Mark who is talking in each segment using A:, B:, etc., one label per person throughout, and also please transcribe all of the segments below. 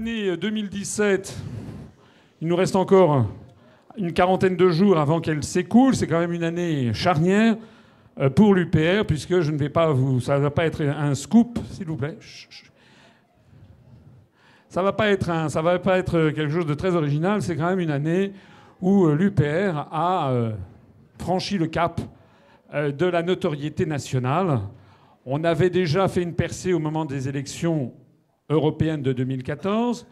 A: l'année 2017, il nous reste encore une quarantaine de jours avant qu'elle s'écoule. C'est quand même une année charnière euh, pour l'UPR, puisque je ne vais pas vous. Ça ne va pas être un scoop, s'il vous plaît. Ça ne va, pas être va pas être quelque chose de très original. C'est quand même une année où euh, l'UPR a euh, franchi le cap de la notoriété nationale. On avait déjà fait une percée au moment des élections européennes de 2014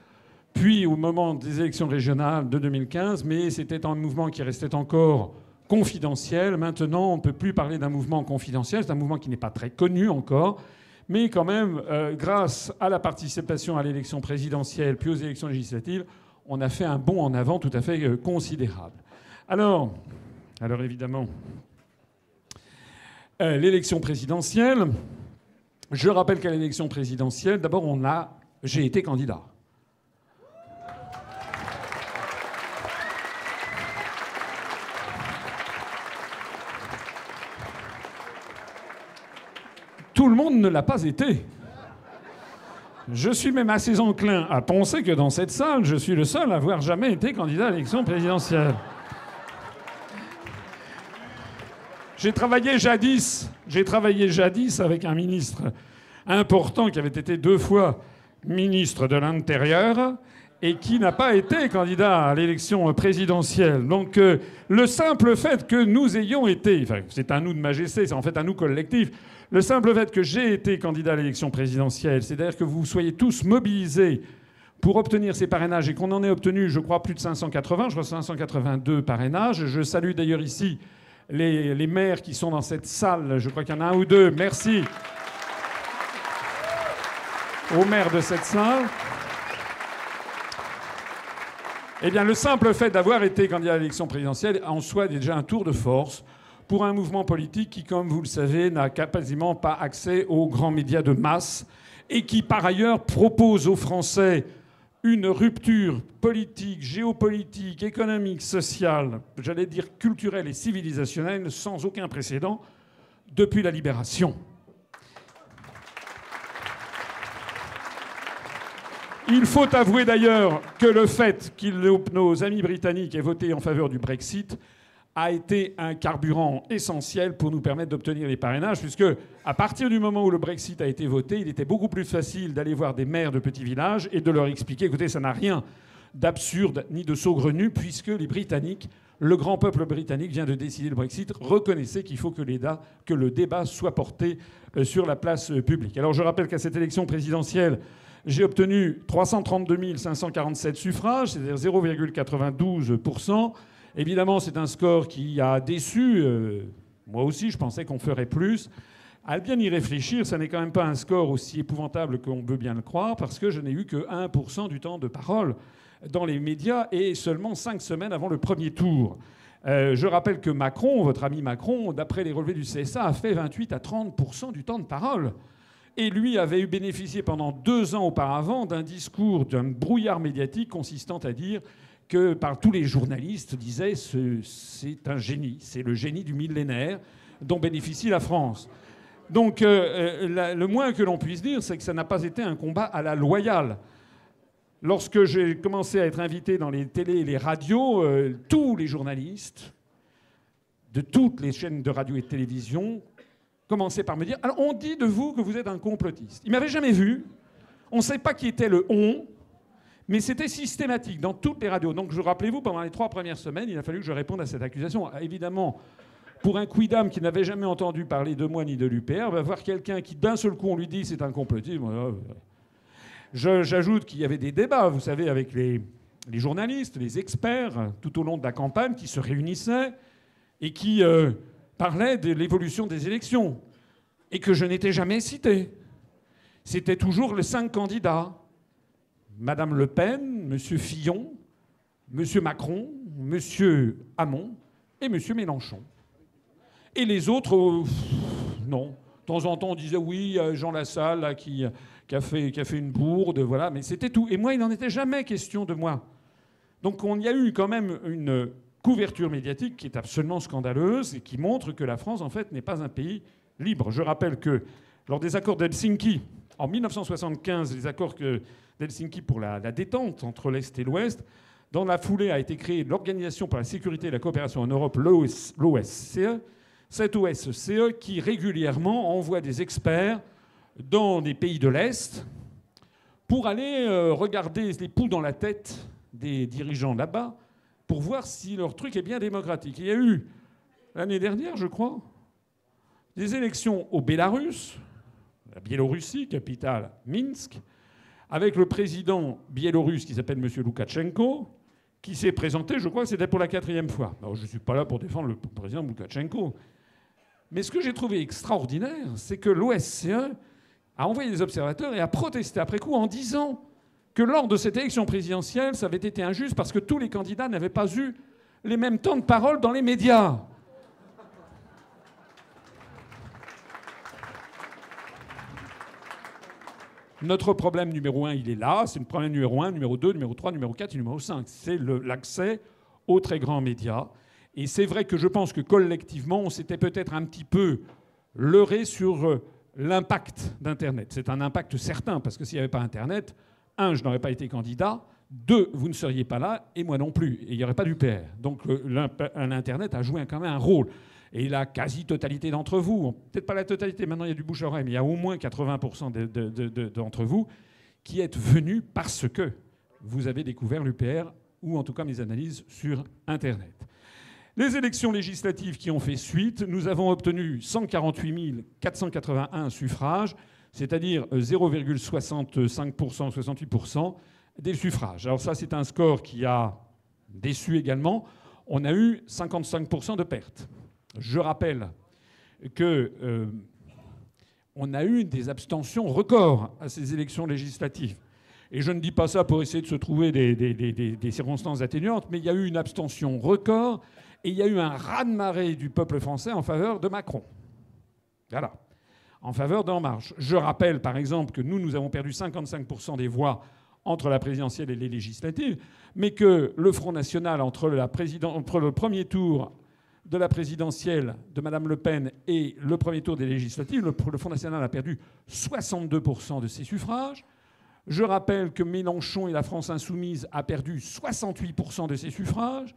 A: puis au moment des élections régionales de 2015, mais c'était un mouvement qui restait encore confidentiel. Maintenant, on ne peut plus parler d'un mouvement confidentiel, c'est un mouvement qui n'est pas très connu encore, mais quand même, euh, grâce à la participation à l'élection présidentielle puis aux élections législatives, on a fait un bond en avant tout à fait euh, considérable. Alors, alors évidemment, euh, l'élection présidentielle, je rappelle qu'à l'élection présidentielle, d'abord, on a, j'ai été candidat. Tout le monde ne l'a pas été. Je suis même assez enclin à penser que dans cette salle, je suis le seul à avoir jamais été candidat à l'élection présidentielle. J'ai travaillé jadis, avec un ministre important qui avait été deux fois ministre de l'Intérieur et qui n'a pas été candidat à l'élection présidentielle. Donc euh, le simple fait que nous ayons été, c'est un nous de majesté, c'est en fait un nous collectif, le simple fait que j'ai été candidat à l'élection présidentielle, c'est-à-dire que vous soyez tous mobilisés pour obtenir ces parrainages et qu'on en ait obtenu, je crois, plus de 580, je crois 582 parrainages. Je salue d'ailleurs ici les, maires qui sont dans cette salle. Je crois qu'il y en a un ou deux. Merci aux maires de cette salle. Eh bien, le simple fait d'avoir été candidat à l'élection présidentielle en soi est déjà un tour de force pour un mouvement politique qui, comme vous le savez, n'a quasiment pas accès aux grands médias de masse et qui, par ailleurs, propose aux Français une rupture politique, géopolitique, économique, sociale, j'allais dire culturelle et civilisationnelle sans aucun précédent depuis la libération. Il faut avouer d'ailleurs que le fait que nos amis britanniques aient voté en faveur du Brexit a été un carburant essentiel pour nous permettre d'obtenir les parrainages, puisque à partir du moment où le Brexit a été voté, il était beaucoup plus facile d'aller voir des maires de petits villages et de leur expliquer, écoutez, ça n'a rien d'absurde ni de saugrenu, puisque les Britanniques, le grand peuple britannique vient de décider le Brexit, reconnaissez qu'il faut que, que le débat soit porté euh, sur la place euh, publique. Alors je rappelle qu'à cette élection présidentielle, j'ai obtenu 332 547 suffrages, c'est-à-dire 0,92%. Évidemment, c'est un score qui a déçu. Euh, moi aussi, je pensais qu'on ferait plus. À bien y réfléchir, ça n'est quand même pas un score aussi épouvantable qu'on veut bien le croire, parce que je n'ai eu que 1% du temps de parole dans les médias et seulement 5 semaines avant le premier tour. Euh, je rappelle que Macron, votre ami Macron, d'après les relevés du CSA, a fait 28 à 30% du temps de parole. Et lui avait eu bénéficié pendant deux ans auparavant d'un discours, d'un brouillard médiatique consistant à dire que par tous les journalistes disaient c'est un génie, c'est le génie du millénaire dont bénéficie la France. Donc euh, euh, le moins que l'on puisse dire, c'est que ça n'a pas été un combat à la loyale. Lorsque j'ai commencé à être invité dans les télés et les radios, euh, tous les journalistes de toutes les chaînes de radio et de télévision commençaient par me dire Alors, on dit de vous que vous êtes un complotiste. Ils m'avaient jamais vu. On ne sait pas qui était le on. Mais c'était systématique dans toutes les radios. Donc, je rappelez-vous, pendant les trois premières semaines, il a fallu que je réponde à cette accusation. Ah, évidemment, pour un quidam qui n'avait jamais entendu parler de moi ni de l'UPR, va voir quelqu'un qui, d'un seul coup, on lui dit c'est un complotiste. J'ajoute qu'il y avait des débats, vous savez, avec les, journalistes, les experts, tout au long de la campagne, qui se réunissaient et qui euh, parlaient de l'évolution des élections. Et que je n'étais jamais cité. C'était toujours les cinq candidats. Madame Le Pen, M. Fillon, M. Macron, M. Hamon et M. Mélenchon. Et les autres, euh, non. De temps en temps, on disait oui, Jean Lassalle qui, a fait, qui a fait une bourde, voilà, mais c'était tout. Et moi, il n'en était jamais question de moi. Donc on y a eu quand même une couverture médiatique qui est absolument scandaleuse et qui montre que la France, en fait, n'est pas un pays libre. Je rappelle que lors des accords d'Helsinki, en 1975 les accords d'Helsinki pour la, détente entre l'Est et l'Ouest. Dans la foulée a été créée l'Organisation pour la sécurité et la coopération en Europe, l'OSCE. Cette OSCE qui régulièrement envoie des experts dans des pays de l'Est pour aller euh, regarder les poux dans la tête des dirigeants là-bas pour voir si leur truc est bien démocratique. Il y a eu, l'année dernière, je crois, des élections au Bélarus, la Biélorussie, capitale Minsk, avec le président biélorusse qui s'appelle M. Loukachenko, qui s'est présenté, je crois que c'était pour la quatrième fois. Je ne suis pas là pour défendre le président Loukachenko. Mais ce que j'ai trouvé extraordinaire, c'est que l'OSCE a envoyé des observateurs et a protesté après coup en disant que lors de cette élection présidentielle, ça avait été injuste parce que tous les candidats n'avaient pas eu les mêmes temps de parole dans les médias. Notre problème numéro un, il est là. C'est le problème numéro un, numéro deux, numéro trois, numéro quatre et numéro cinq. C'est l'accès aux très grands médias. Et c'est vrai que je pense que collectivement, on s'était peut-être un petit peu leurré sur euh, l'impact d'Internet. C'est un impact certain, parce que s'il n'y avait pas Internet, un, je n'aurais pas été candidat. Deux, vous ne seriez pas là, et moi non plus. Et il n'y aurait pas d'UPR. Donc l'Internet a joué quand même un rôle. Et la quasi-totalité d'entre vous, peut-être pas la totalité, maintenant il y a du bouche à oreille, mais il y a au moins 80% d'entre vous qui êtes venus parce que vous avez découvert l'UPR, ou en tout cas mes analyses sur Internet. Les élections législatives qui ont fait suite, nous avons obtenu 148 481 suffrages c'est-à-dire 0,65%, 68% des suffrages. Alors ça, c'est un score qui a déçu également. On a eu 55% de pertes. Je rappelle que euh, on a eu des abstentions records à ces élections législatives. Et je ne dis pas ça pour essayer de se trouver des, des circonstances atténuantes, mais il y a eu une abstention record et il y a eu un raz-de-marée du peuple français en faveur de Macron. Voilà en faveur d'En Marche. Je rappelle par exemple que nous, nous avons perdu 55% des voix entre la présidentielle et les législatives, mais que le Front National, entre, le premier tour de la présidentielle de Mme Le Pen et le premier tour des législatives, le, Front National a perdu 62% de ses suffrages. Je rappelle que Mélenchon et la France insoumise a perdu 68% de ses suffrages.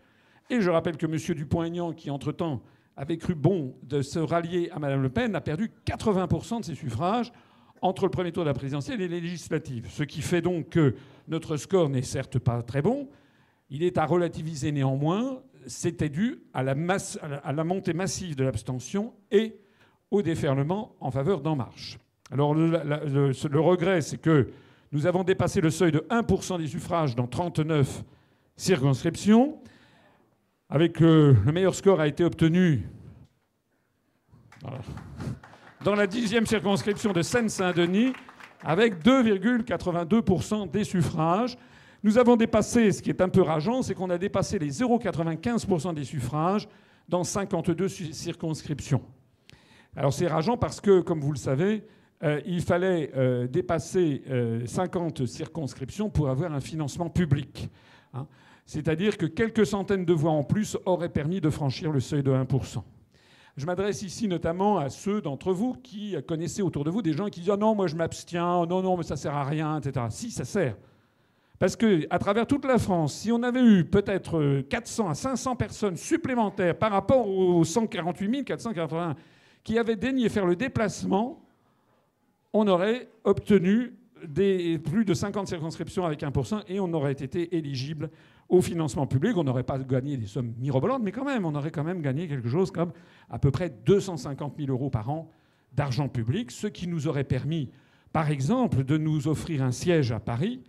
A: Et je rappelle que M. Dupont-Aignan, qui entre-temps avait cru bon de se rallier à Mme Le Pen, a perdu 80% de ses suffrages entre le premier tour de la présidentielle et les législatives. Ce qui fait donc que notre score n'est certes pas très bon, il est à relativiser néanmoins. C'était dû à la, montée massive de l'abstention et au déferlement en faveur d'En Marche. Alors le, regret, c'est que nous avons dépassé le seuil de 1% des suffrages dans 39 circonscriptions. Avec le, meilleur score a été obtenu dans la dixième circonscription de Seine-Saint-Denis, avec 2,82% des suffrages. Nous avons dépassé, ce qui est un peu rageant, c'est qu'on a dépassé les 0,95% des suffrages dans 52 circonscriptions. Alors c'est rageant parce que, comme vous le savez, euh, il fallait euh, dépasser 50 euh, circonscriptions pour avoir un financement public. Hein. C'est-à-dire que quelques centaines de voix en plus auraient permis de franchir le seuil de 1%. Je m'adresse ici notamment à ceux d'entre vous qui connaissaient autour de vous des gens qui disent oh non, moi je m'abstiens, oh non, non, mais ça sert à rien, etc. Si, ça sert. Parce qu'à travers toute la France, si on avait eu peut-être 400 à 500 personnes supplémentaires par rapport aux 148 481 qui avaient daigné faire le déplacement, on aurait obtenu des, plus de 50 circonscriptions avec 1% et on aurait été éligible au financement public. On n'aurait pas gagné des sommes mirobolantes, mais quand même, on aurait quand même gagné quelque chose comme à peu près 250 000 euros par an d'argent public, ce qui nous aurait permis, par exemple, de nous offrir un siège à Paris.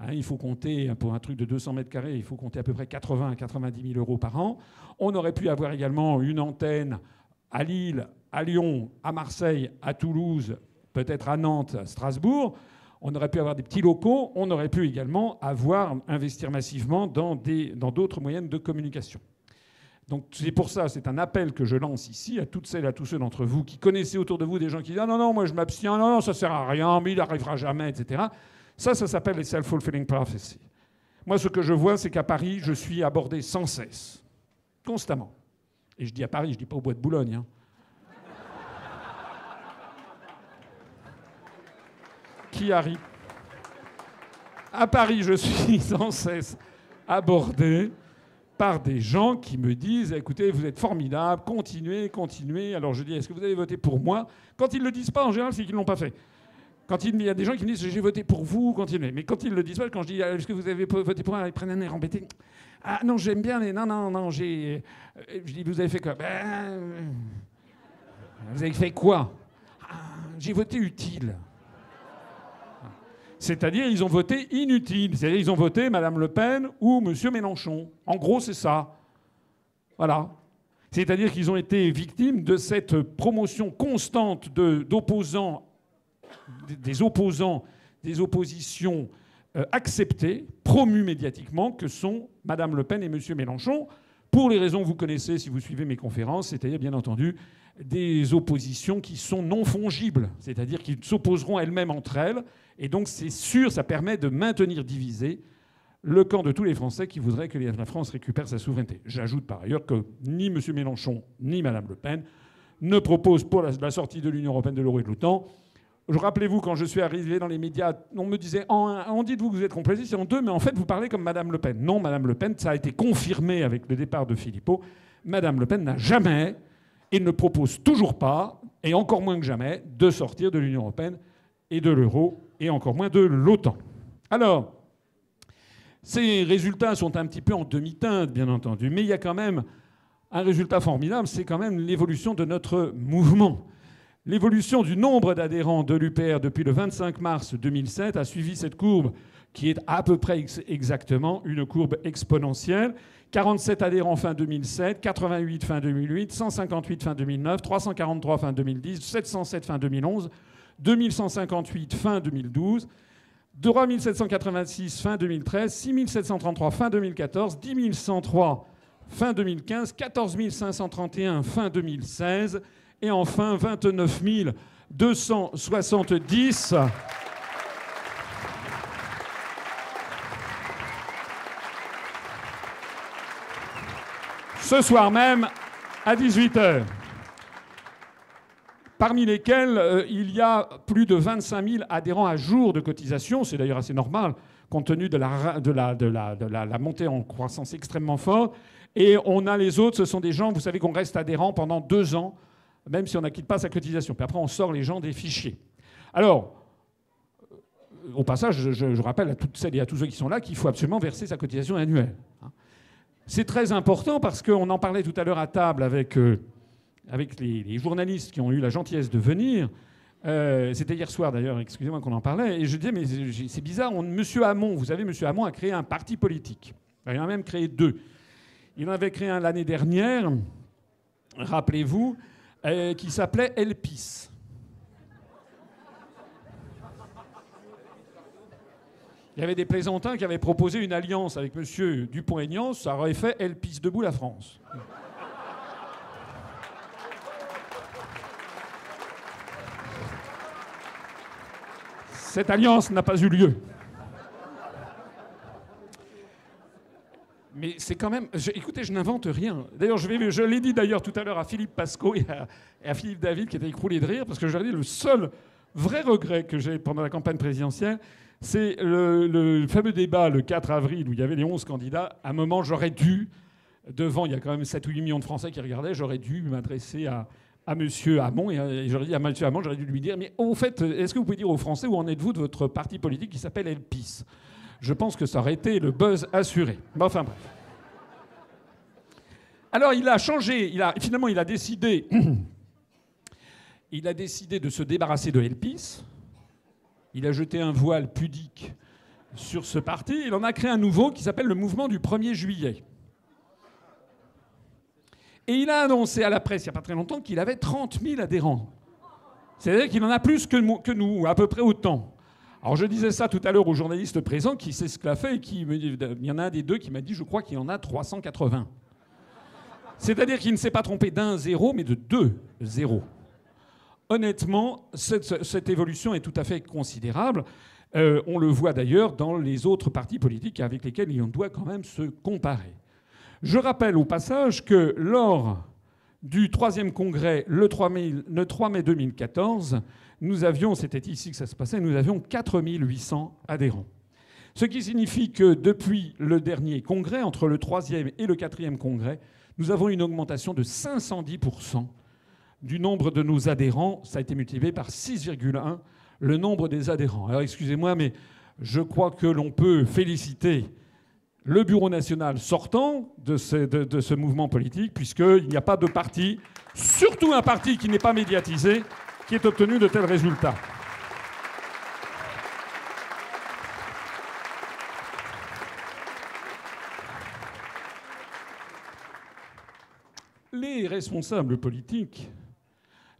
A: Hein, il faut compter, pour un truc de 200 mètres carrés, il faut compter à peu près 80 à 90 000 euros par an. On aurait pu avoir également une antenne à Lille, à Lyon, à Marseille, à Toulouse, peut-être à Nantes, à Strasbourg on aurait pu avoir des petits locaux, on aurait pu également avoir, investir massivement dans d'autres moyens de communication. Donc c'est pour ça, c'est un appel que je lance ici à toutes celles et à tous ceux d'entre vous qui connaissez autour de vous des gens qui disent ah non non moi je m'abstiens non non ça sert à rien mais il n'arrivera jamais etc. Ça ça s'appelle les self-fulfilling prophecy. Moi ce que je vois c'est qu'à Paris je suis abordé sans cesse, constamment. Et je dis à Paris, je dis pas au bois de Boulogne. Hein. qui arrivent. À Paris, je suis sans cesse abordé par des gens qui me disent écoutez, vous êtes formidable, continuez, continuez. Alors je dis est-ce que vous avez voté pour moi? Quand ils ne le disent pas, en général, c'est qu'ils ne l'ont pas fait. Quand il y a des gens qui me disent j'ai voté pour vous, continuez. Mais quand ils le disent pas, quand je dis est-ce que vous avez voté pour moi, ils prennent un air embêté. Ah non, j'aime bien, mais non, non, non, j'ai. Euh, je dis vous avez fait quoi? Ben, Vous avez fait quoi? Ah, J'ai voté utile. C'est-à-dire, ils ont voté inutile. C'est-à-dire, ils ont voté Mme Le Pen ou M. Mélenchon. En gros, c'est ça. Voilà. C'est-à-dire qu'ils ont été victimes de cette promotion constante d'opposants, des opposants, des oppositions euh, acceptées, promues médiatiquement, que sont Mme Le Pen et M. Mélenchon, pour les raisons que vous connaissez si vous suivez mes conférences, c'est-à-dire, bien entendu, des oppositions qui sont non fongibles, c'est-à-dire qui s'opposeront elles-mêmes entre elles et donc, c'est sûr, ça permet de maintenir divisé le camp de tous les Français qui voudraient que la France récupère sa souveraineté. J'ajoute par ailleurs que ni M. Mélenchon ni Mme Le Pen ne proposent pour la, sortie de l'Union européenne, de l'euro et de l'OTAN. Rappelez-vous, quand je suis arrivé dans les médias, on me disait en on dit vous que vous êtes c'est en deux, mais en fait, vous parlez comme Mme Le Pen. Non, Mme Le Pen, ça a été confirmé avec le départ de Philippot. Mme Le Pen n'a jamais et ne propose toujours pas, et encore moins que jamais, de sortir de l'Union européenne et de l'euro et encore moins de l'OTAN. Alors, ces résultats sont un petit peu en demi-teinte, bien entendu, mais il y a quand même un résultat formidable, c'est quand même l'évolution de notre mouvement. L'évolution du nombre d'adhérents de l'UPR depuis le 25 mars 2007 a suivi cette courbe qui est à peu près exactement une courbe exponentielle. 47 adhérents fin 2007, 88 fin 2008, 158 fin 2009, 343 fin 2010, 707 fin 2011, 2158 fin 2012, 3786 fin 2013, 6733 fin 2014, 10103 fin 2015, 14531 fin 2016 et enfin 29 270 ce soir même à 18h parmi lesquels euh, il y a plus de 25 000 adhérents à jour de cotisation. C'est d'ailleurs assez normal, compte tenu de la, de, la, de, la, de la, montée en croissance extrêmement forte. Et on a les autres, ce sont des gens, vous savez qu'on reste adhérent pendant deux ans, même si on n'acquitte pas sa cotisation. Puis après, on sort les gens des fichiers. Alors, au passage, je, rappelle à toutes celles et à tous ceux qui sont là qu'il faut absolument verser sa cotisation annuelle. C'est très important parce qu'on en parlait tout à l'heure à table avec... Euh, avec les, journalistes qui ont eu la gentillesse de venir. Euh, c'était hier soir d'ailleurs, excusez-moi qu'on en parlait, et je disais, mais c'est bizarre, on, Monsieur Hamon, vous savez, Monsieur Hamon a créé un parti politique. Il en a même créé deux. Il en avait créé un l'année dernière, rappelez-vous, euh, qui s'appelait Elpis. Il y avait des plaisantins qui avaient proposé une alliance avec M. Dupont-Aignan, ça aurait fait Elpis debout la France. Cette alliance n'a pas eu lieu. Mais c'est quand même. écoutez, je n'invente rien. D'ailleurs, je, l'ai dit d'ailleurs tout à l'heure à Philippe Pasco et à, Philippe David qui étaient écroulés de rire, parce que je leur dit le seul vrai regret que j'ai pendant la campagne présidentielle, c'est le, fameux débat le 4 avril où il y avait les 11 candidats. À un moment, j'aurais dû, devant, il y a quand même 7 ou 8 millions de Français qui regardaient, j'aurais dû m'adresser à, à M. Hamon, et j'aurais dit à M. Hamon, j'aurais dû lui dire, mais au fait, est-ce que vous pouvez dire aux Français où en êtes-vous de votre parti politique qui s'appelle Elpis? Je pense que ça aurait été le buzz assuré. enfin bref. Alors il a changé, il a, finalement il a décidé, il a décidé de se débarrasser de Elpis. Il a jeté un voile pudique sur ce parti. Il en a créé un nouveau qui s'appelle le mouvement du 1er juillet. Et il a annoncé à la presse il n'y a pas très longtemps qu'il avait 30 000 adhérents. C'est-à-dire qu'il en a plus que nous, que nous, à peu près autant. Alors je disais ça tout à l'heure au journaliste présent qui s'esclaffait et qui il y en a un des deux qui m'a dit je crois qu'il y en a 380. C'est-à-dire qu'il ne s'est pas trompé d'un zéro, mais de deux zéros. Honnêtement, cette, évolution est tout à fait considérable. Euh, on le voit d'ailleurs dans les autres partis politiques avec lesquels on doit quand même se comparer. Je rappelle au passage que lors du troisième congrès le 3 mai, le 3 mai 2014, nous avions, c'était ici que ça se passait, nous avions 4800 adhérents. Ce qui signifie que depuis le dernier congrès, entre le troisième et le quatrième congrès, nous avons une augmentation de 510% du nombre de nos adhérents. Ça a été multiplié par 6,1 le nombre des adhérents. Alors excusez-moi, mais je crois que l'on peut féliciter le Bureau national sortant de ce, de ce mouvement politique, puisqu'il n'y a pas de parti, surtout un parti qui n'est pas médiatisé, qui ait obtenu de tels résultats. Les responsables politiques,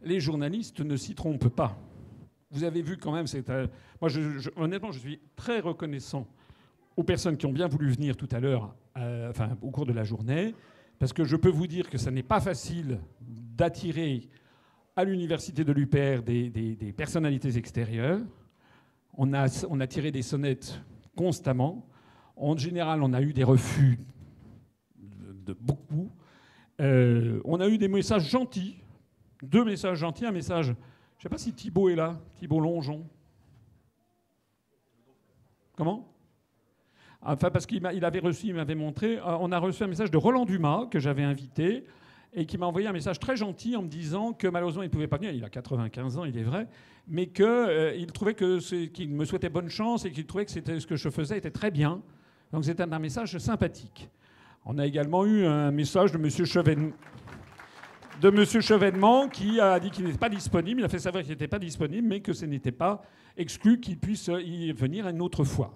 A: les journalistes ne s'y trompent pas. Vous avez vu quand même, moi honnêtement, je suis très reconnaissant aux personnes qui ont bien voulu venir tout à l'heure, euh, enfin au cours de la journée, parce que je peux vous dire que ce n'est pas facile d'attirer à l'université de l'UPR des, personnalités extérieures. On a, tiré des sonnettes constamment. En général, on a eu des refus de beaucoup. Euh, on a eu des messages gentils, deux messages gentils, un message, je ne sais pas si Thibault est là, Thibault Longeon. Comment? Enfin, parce qu'il avait reçu, il m'avait montré, euh, on a reçu un message de Roland Dumas, que j'avais invité, et qui m'a envoyé un message très gentil en me disant que malheureusement il ne pouvait pas venir, il a 95 ans, il est vrai, mais qu'il euh, trouvait que qu'il me souhaitait bonne chance et qu'il trouvait que ce que je faisais était très bien. Donc c'était un message sympathique. On a également eu un message de M. Chevènement, de Monsieur Chevènement qui a dit qu'il n'était pas disponible. Il a fait savoir qu'il n'était pas disponible, mais que ce n'était pas exclu qu'il puisse y venir une autre fois.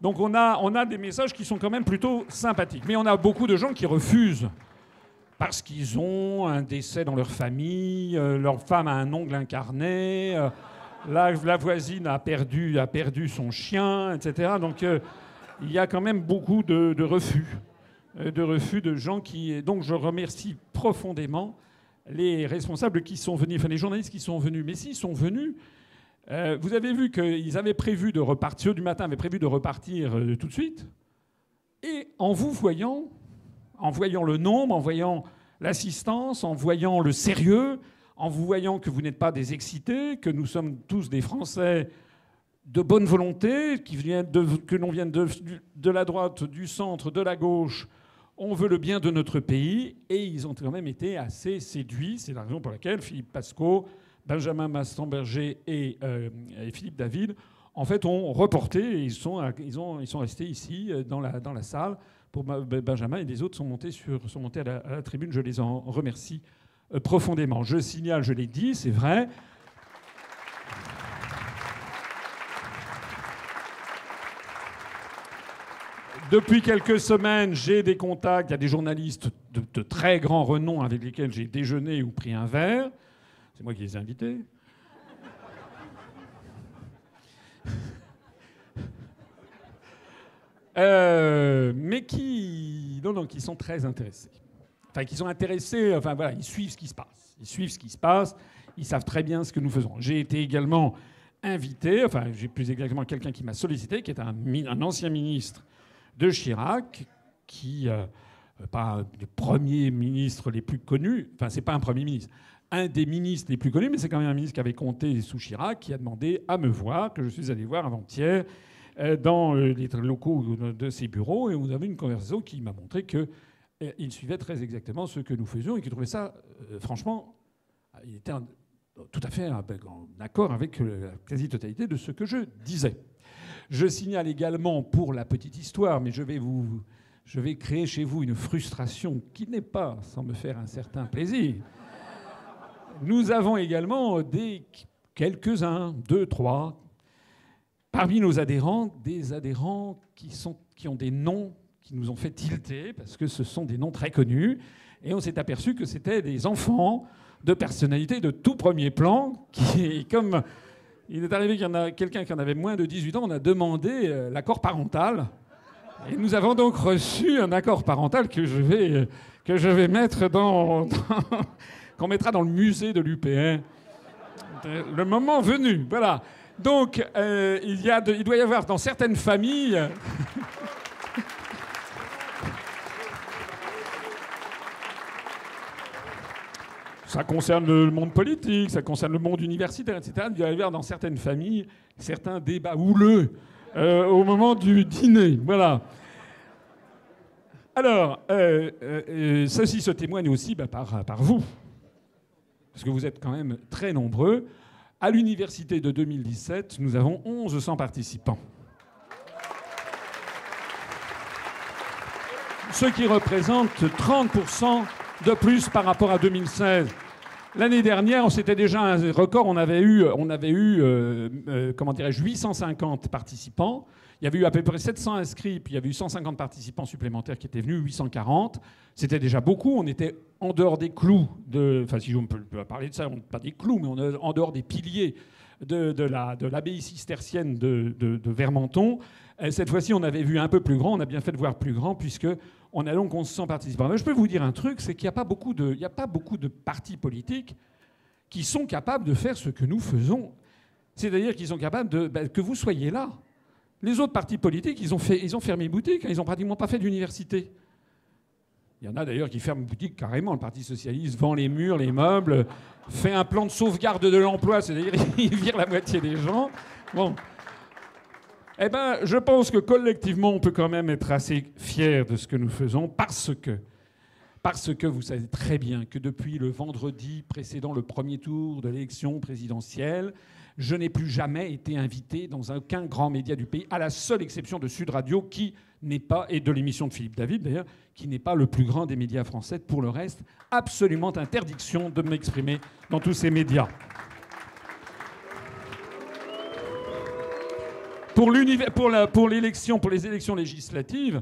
A: Donc on a, on a des messages qui sont quand même plutôt sympathiques. Mais on a beaucoup de gens qui refusent parce qu'ils ont un décès dans leur famille, euh, leur femme a un ongle incarné, euh, la, voisine a perdu, a perdu son chien, etc. Donc euh, il y a quand même beaucoup de, refus, de refus de gens qui. Donc je remercie profondément les responsables qui sont venus, enfin les journalistes qui sont venus. Mais s'ils sont venus, vous avez vu qu'ils avaient prévu de repartir, ceux du matin avaient prévu de repartir tout de suite. Et en vous voyant, en voyant le nombre, en voyant l'assistance, en voyant le sérieux, en vous voyant que vous n'êtes pas des excités, que nous sommes tous des Français de bonne volonté, que l'on vienne de, la droite, du centre, de la gauche, on veut le bien de notre pays, et ils ont quand même été assez séduits. C'est la raison pour laquelle Philippe Pasco, Benjamin Maston-Berger et, euh, et, Philippe David, en fait, ont reporté et ils sont, ils ont, ils sont restés ici, euh, dans la, dans la salle, pour Benjamin et les autres sont montés, sur, sont montés à, la, tribune. Je les en remercie euh, profondément. Je signale, je l'ai dit, c'est vrai. Depuis quelques semaines, j'ai des contacts. Il y a des journalistes de, de très grand renom avec lesquels j'ai déjeuné ou pris un verre. C'est moi qui les ai invités. Euh, mais qui, non, non, qui sont très intéressés. Enfin, qui sont intéressés, enfin voilà, ils suivent ce qui se passe. Ils suivent ce qui se passe, ils savent très bien ce que nous faisons. J'ai été également invité, enfin, j'ai plus exactement quelqu'un qui m'a sollicité, qui est un, ancien ministre de Chirac, qui, euh, pas un des premiers ministres les plus connus, enfin, c'est pas un premier ministre, un des ministres les plus connus, mais c'est quand même un ministre qui avait compté sous Chirac, qui a demandé à me voir, que je suis allé voir avant-hier, dans euh, les locaux de ses bureaux et vous avez une conversation qui m'a montré qu'il euh, suivait très exactement ce que nous faisions et qu'il trouvait ça, franchement, il était tout à fait en accord avec la quasi-totalité de ce que je disais. Je signale également pour la petite histoire, mais je vais vous, je vais créer chez vous une frustration qui n'est pas sans me faire un certain plaisir. Nous avons également des quelques-uns, deux, trois, parmi nos adhérents, des adhérents qui, ont des noms qui nous ont fait tilter, parce que ce sont des noms très connus, et on s'est aperçu que c'était des enfants de personnalités de tout premier plan, qui, comme il est arrivé qu'il y en a quelqu'un qui en avait moins de 18 ans, on a demandé euh, l'accord parental. Et nous avons donc reçu un accord parental que je vais, mettre dans, qu'on mettra dans le musée de l'UPR. Le moment venu, voilà. Donc, euh, il, doit y avoir dans certaines familles. ça concerne le monde politique, ça concerne le monde universitaire, etc. Il y avoir dans certaines familles certains débats houleux euh, au moment du dîner. Voilà. Alors, euh, ceci se témoigne aussi bah, par vous, parce que vous êtes quand même très nombreux. À l'université de 2017, nous avons 1100 participants. Ce qui représente 30% de plus par rapport à 2016. L'année dernière, c'était déjà un record. On avait eu, on avait eu euh, euh, comment dirais-je, 850 participants. Il y avait eu à peu près 700 inscrits, puis il y avait eu 150 participants supplémentaires qui étaient venus, 840. C'était déjà beaucoup. On était en dehors des clous de, enfin si on peut parler de ça, on, pas des clous, mais on est en dehors des piliers de, l'abbaye cistercienne de, Vermenton. Cette fois-ci, on avait vu un peu plus grand. On a bien fait de voir plus grand, puisque on a donc 1100 participants. je peux vous dire un truc, c'est qu'il n'y a, pas beaucoup de, a pas beaucoup de partis politiques qui sont capables de faire ce que nous faisons. C'est-à-dire qu'ils sont capables de, ben, que vous soyez là. Les autres partis politiques, ils ont, fermé boutique, hein, ils n'ont pratiquement pas fait d'université. Il y en a d'ailleurs qui ferment boutique carrément. Le Parti socialiste vend les murs, les meubles, fait un plan de sauvegarde de l'emploi, c'est-à-dire il vire la moitié des gens. Bon, eh bien, je pense que collectivement, on peut quand même être assez fiers de ce que nous faisons parce que, parce que vous savez très bien que depuis le vendredi précédent le premier tour de l'élection présidentielle, je n'ai plus jamais été invité dans aucun grand média du pays, à la seule exception de Sud Radio, qui n'est pas, et de l'émission de Philippe David d'ailleurs, qui n'est pas le plus grand des médias français. Pour le reste, absolument interdiction de m'exprimer dans tous ces médias. Pour, pour les élections législatives,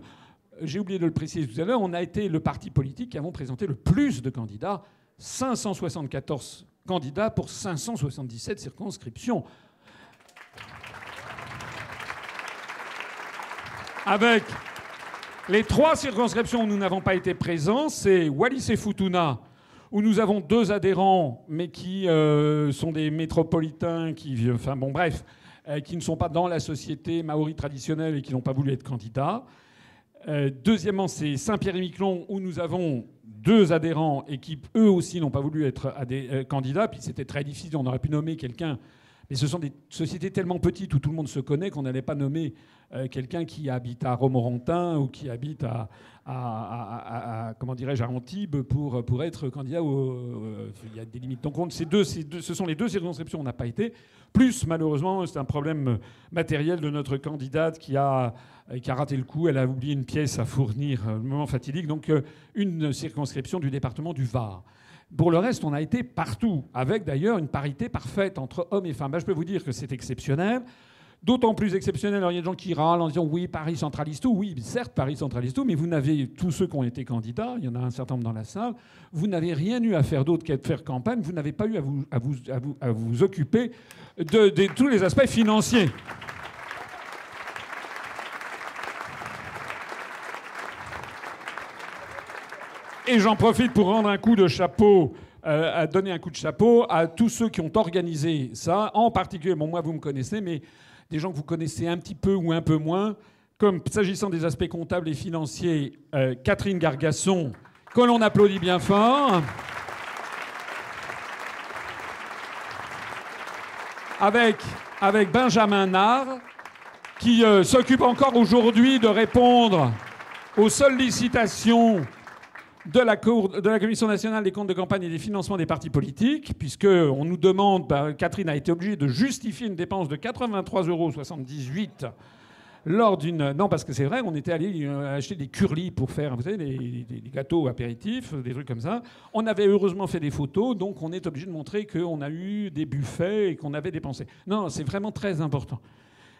A: j'ai oublié de le préciser tout à l'heure, on a été le parti politique qui avons présenté le plus de candidats, 574 candidats pour 577 circonscriptions. Avec les trois circonscriptions où nous n'avons pas été présents, c'est Wallis et Futuna, où nous avons deux adhérents, mais qui euh, sont des métropolitains, qui, enfin bon, bref, euh, qui ne sont pas dans la société maori traditionnelle et qui n'ont pas voulu être candidats. Euh, deuxièmement, c'est Saint-Pierre-et-Miquelon, où nous avons deux adhérents et qui, eux aussi, n'ont pas voulu être euh, candidats. Puis c'était très difficile, on aurait pu nommer quelqu'un. Mais ce sont des sociétés tellement petites où tout le monde se connaît qu'on n'allait pas nommer quelqu'un qui habite à Romorantin ou qui habite à, comment dirais-je, à Antibes pour, pour être candidat. il y a des limites. Donc ces deux, ce sont les deux circonscriptions où on n'a pas été. Plus, malheureusement, c'est un problème matériel de notre candidate qui a, qui a raté le coup. Elle a oublié une pièce à fournir, le moment fatidique. Donc euh, une circonscription du département du Var. Pour le reste, on a été partout, avec d'ailleurs une parité parfaite entre hommes et femmes. Je peux vous dire que c'est exceptionnel. D'autant plus exceptionnel, il y a des gens qui râlent en disant oui, Paris centralise tout. Oui, certes, Paris centralise tout, mais vous n'avez, tous ceux qui ont été candidats, il y en a un certain nombre dans la salle, vous n'avez rien eu à faire d'autre qu'à faire campagne, vous n'avez pas eu à vous, occuper de tous les aspects financiers. Et j'en profite pour rendre un coup de chapeau, euh, donner un coup de chapeau à tous ceux qui ont organisé ça, en particulier, bon, moi vous me connaissez, mais des gens que vous connaissez un petit peu ou un peu moins, comme s'agissant des aspects comptables et financiers, euh, Catherine Gargasson, que l'on applaudit bien fort. Avec, avec Benjamin Nard, qui euh, s'occupe encore aujourd'hui de répondre aux sollicitations de la, Cour, de la Commission nationale des comptes de campagne et des financements des partis politiques, puisqu'on nous demande, bah, Catherine a été obligée de justifier une dépense de 83,78 euros lors d'une. Non, parce que c'est vrai, on était allé euh, acheter des curlis pour faire, vous savez, des, gâteaux apéritifs, des trucs comme ça. On avait heureusement fait des photos, donc on est obligé de montrer qu'on a eu des buffets et qu'on avait dépensé. Non, c'est vraiment très important.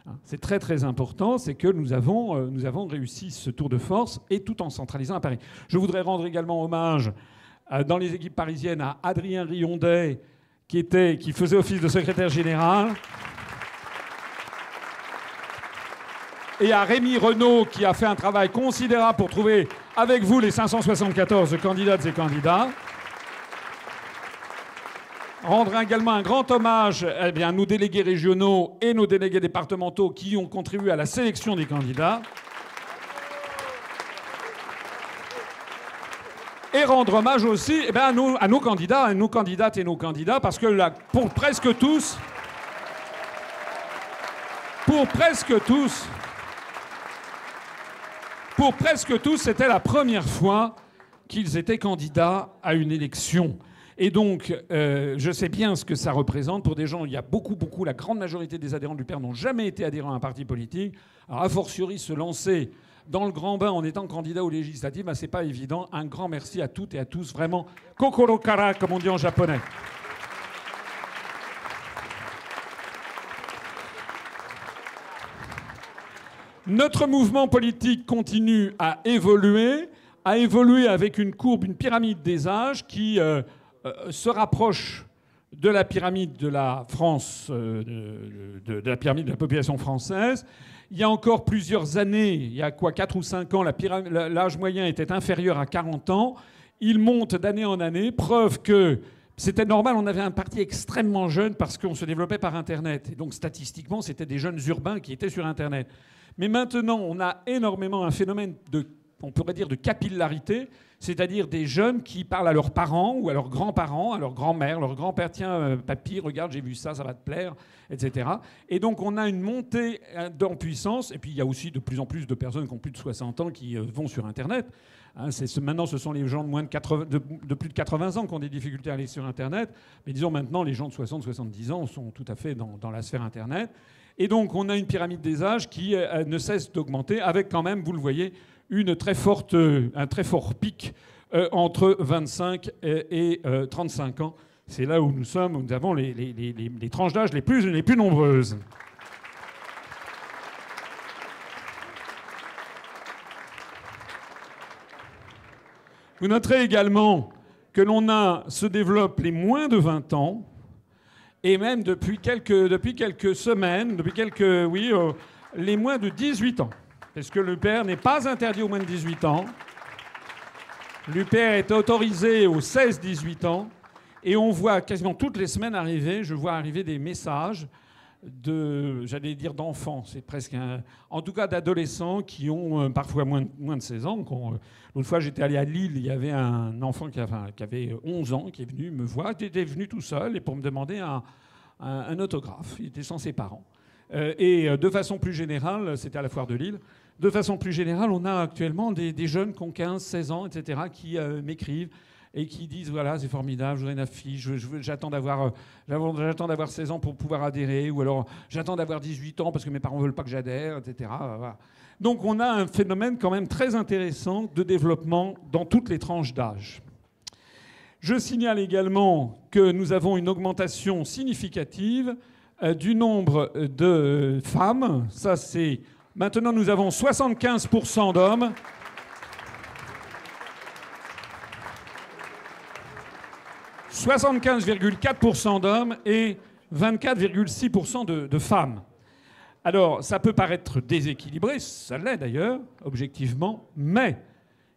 A: Hein, c'est très très important, c'est que nous avons, euh, nous avons réussi ce tour de force et tout en centralisant à Paris. Je voudrais rendre également hommage euh, dans les équipes parisiennes à Adrien Riondet qui, était, qui faisait office de secrétaire général. Et à Rémi Renault qui a fait un travail considérable pour trouver avec vous les 574 candidates et candidats. Rendre également un grand hommage eh à nos délégués régionaux et nos délégués départementaux qui ont contribué à la sélection des candidats. Et rendre hommage aussi eh à, nos, candidats, à nos candidates et nos candidats, parce que pour presque tous, pour presque tous, pour presque tous, c'était la première fois qu'ils étaient candidats à une élection. Et donc, euh, je sais bien ce que ça représente pour des gens. Il y a beaucoup, beaucoup, la grande majorité des adhérents du Père n'ont jamais été adhérents à un parti politique. Alors, a fortiori, se lancer dans le grand bain en étant candidat aux législatives, ben, c'est pas évident. Un grand merci à toutes et à tous. Vraiment, kokoro kara, comme on dit en japonais. Notre mouvement politique continue à évoluer, à évoluer avec une courbe, une pyramide des âges qui euh, se rapproche de la pyramide de la France, euh, de, la pyramide de la population française. Il y a encore plusieurs années, il y a quoi, 4 ou 5 ans, l'âge moyen était inférieur à 40 ans. Il monte d'année en année, preuve que c'était normal, on avait un parti extrêmement jeune parce qu'on se développait par Internet. Et donc statistiquement, c'était des jeunes urbains qui étaient sur Internet. Mais maintenant, on a énormément un phénomène de, on pourrait dire, de capillarité c'est-à-dire des jeunes qui parlent à leurs parents ou à leurs grands-parents, à leur grand-mère, leur grand-père, tiens, euh, papy, regarde, j'ai vu ça, ça va te plaire, etc. Et donc on a une montée euh, en puissance, et puis il y a aussi de plus en plus de personnes qui ont plus de 60 ans qui euh, vont sur Internet. Hein, maintenant, ce sont les gens de, moins de, 80, de, plus de 80 ans qui ont des difficultés à aller sur Internet. Mais disons maintenant, les gens de 60-70 ans sont tout à fait dans, la sphère Internet. Et donc, on a une pyramide des âges qui ne cesse d'augmenter, avec quand même, vous le voyez, une très forte, un très fort pic euh, entre 25 et, 35 euh, ans. C'est là où nous sommes, où nous avons les, les, tranches d'âge les plus, les plus nombreuses. Vous noterez également que l'on a se développe les moins de 20 ans, et même depuis quelques, depuis quelques semaines, depuis quelques, oui, euh, les moins de 18 ans parce que l'UPR n'est pas interdit aux moins de 18 ans? L'UPR est autorisé aux 16-18 ans. Et on voit quasiment toutes les semaines arriver, je vois arriver des messages de, j'allais dire d'enfants, c'est presque un, en tout cas d'adolescents qui ont euh, parfois moins, de 16 ans. Euh, l'autre fois, j'étais allé à Lille, il y avait un enfant qui avait, qui avait 11 ans qui est venu me voir, il était venu tout seul et pour me demander un, un autographe. Il était sans ses parents. Euh, et de façon plus générale, c'était à la foire de Lille, de façon plus générale, on a actuellement des, jeunes qui ont 15, 16 ans, etc., qui euh, m'écrivent et qui disent voilà c'est formidable, je une affiche, j'attends d'avoir euh, j'attends d'avoir 16 ans pour pouvoir adhérer, ou alors j'attends d'avoir 18 ans parce que mes parents veulent pas que j'adhère, etc. Donc on a un phénomène quand même très intéressant de développement dans toutes les tranches d'âge. Je signale également que nous avons une augmentation significative euh, du nombre de femmes. Ça c'est Maintenant, nous avons 75% d'hommes. « 75,4% d'hommes et 24,6% de, de, femmes. Alors, ça peut paraître déséquilibré, ça l'est d'ailleurs, objectivement, mais